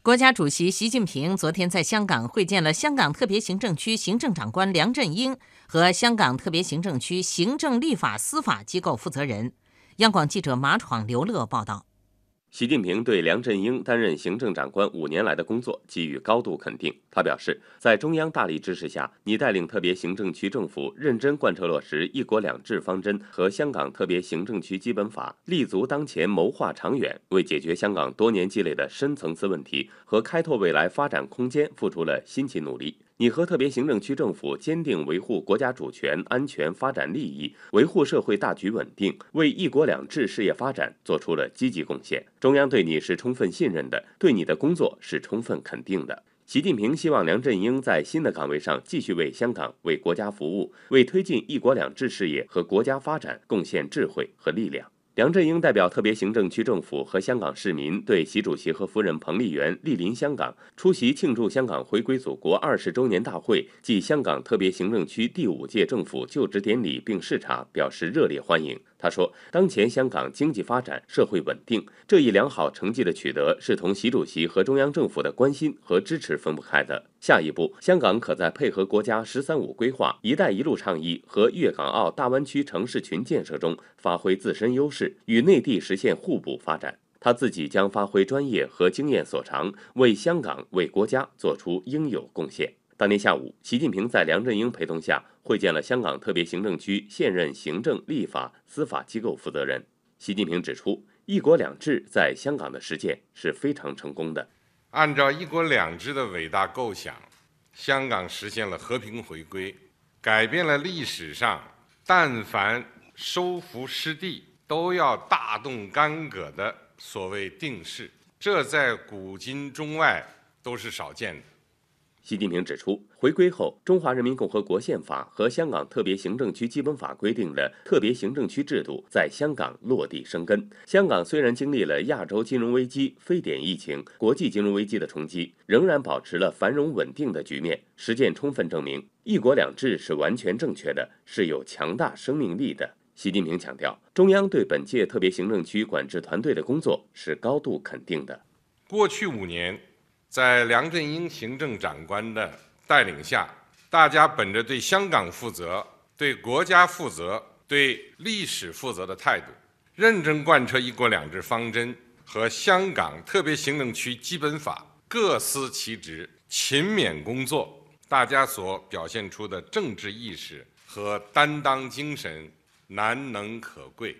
国家主席习近平昨天在香港会见了香港特别行政区行政长官梁振英和香港特别行政区行政、立法、司法机构负责人。央广记者马闯、刘乐报道。习近平对梁振英担任行政长官五年来的工作给予高度肯定。他表示，在中央大力支持下，你带领特别行政区政府认真贯彻落实“一国两制”方针和香港特别行政区基本法，立足当前，谋划长远，为解决香港多年积累的深层次问题和开拓未来发展空间付出了辛勤努力。你和特别行政区政府坚定维护国家主权、安全、发展利益，维护社会大局稳定，为“一国两制”事业发展做出了积极贡献。中央对你是充分信任的，对你的工作是充分肯定的。习近平希望梁振英在新的岗位上继续为香港、为国家服务，为推进“一国两制”事业和国家发展贡献智慧和力量。梁振英代表特别行政区政府和香港市民，对习主席和夫人彭丽媛莅临香港出席庆祝香港回归祖国二十周年大会暨香港特别行政区第五届政府就职典礼并视察表示热烈欢迎。他说：“当前香港经济发展、社会稳定这一良好成绩的取得，是同习主席和中央政府的关心和支持分不开的。下一步，香港可在配合国家‘十三五’规划、‘一带一路’倡议和粤港澳大湾区城市群建设中发挥自身优势，与内地实现互补发展。他自己将发挥专业和经验所长，为香港、为国家做出应有贡献。”当天下午，习近平在梁振英陪同下会见了香港特别行政区现任行政、立法、司法机构负责人。习近平指出，“一国两制”在香港的实践是非常成功的。按照“一国两制”的伟大构想，香港实现了和平回归，改变了历史上但凡收复失地都要大动干戈的所谓定势，这在古今中外都是少见的。习近平指出，回归后，《中华人民共和国宪法》和香港特别行政区基本法规定的特别行政区制度在香港落地生根。香港虽然经历了亚洲金融危机、非典疫情、国际金融危机的冲击，仍然保持了繁荣稳定的局面。实践充分证明，“一国两制”是完全正确的，是有强大生命力的。习近平强调，中央对本届特别行政区管制团队的工作是高度肯定的。过去五年。在梁振英行政长官的带领下，大家本着对香港负责、对国家负责、对历史负责的态度，认真贯彻“一国两制”方针和香港特别行政区基本法，各司其职，勤勉工作。大家所表现出的政治意识和担当精神，难能可贵。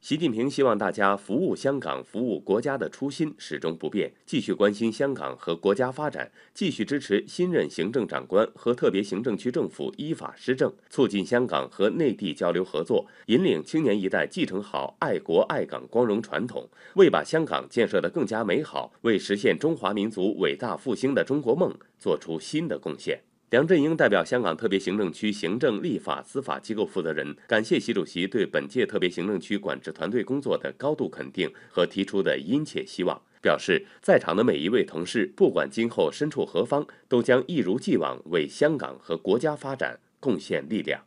习近平希望大家服务香港、服务国家的初心始终不变，继续关心香港和国家发展，继续支持新任行政长官和特别行政区政府依法施政，促进香港和内地交流合作，引领青年一代继承好爱国爱港光荣传统，为把香港建设得更加美好，为实现中华民族伟大复兴的中国梦做出新的贡献。梁振英代表香港特别行政区行政、立法、司法机构负责人，感谢习主席对本届特别行政区管制团队工作的高度肯定和提出的殷切希望，表示在场的每一位同事，不管今后身处何方，都将一如既往为香港和国家发展贡献力量。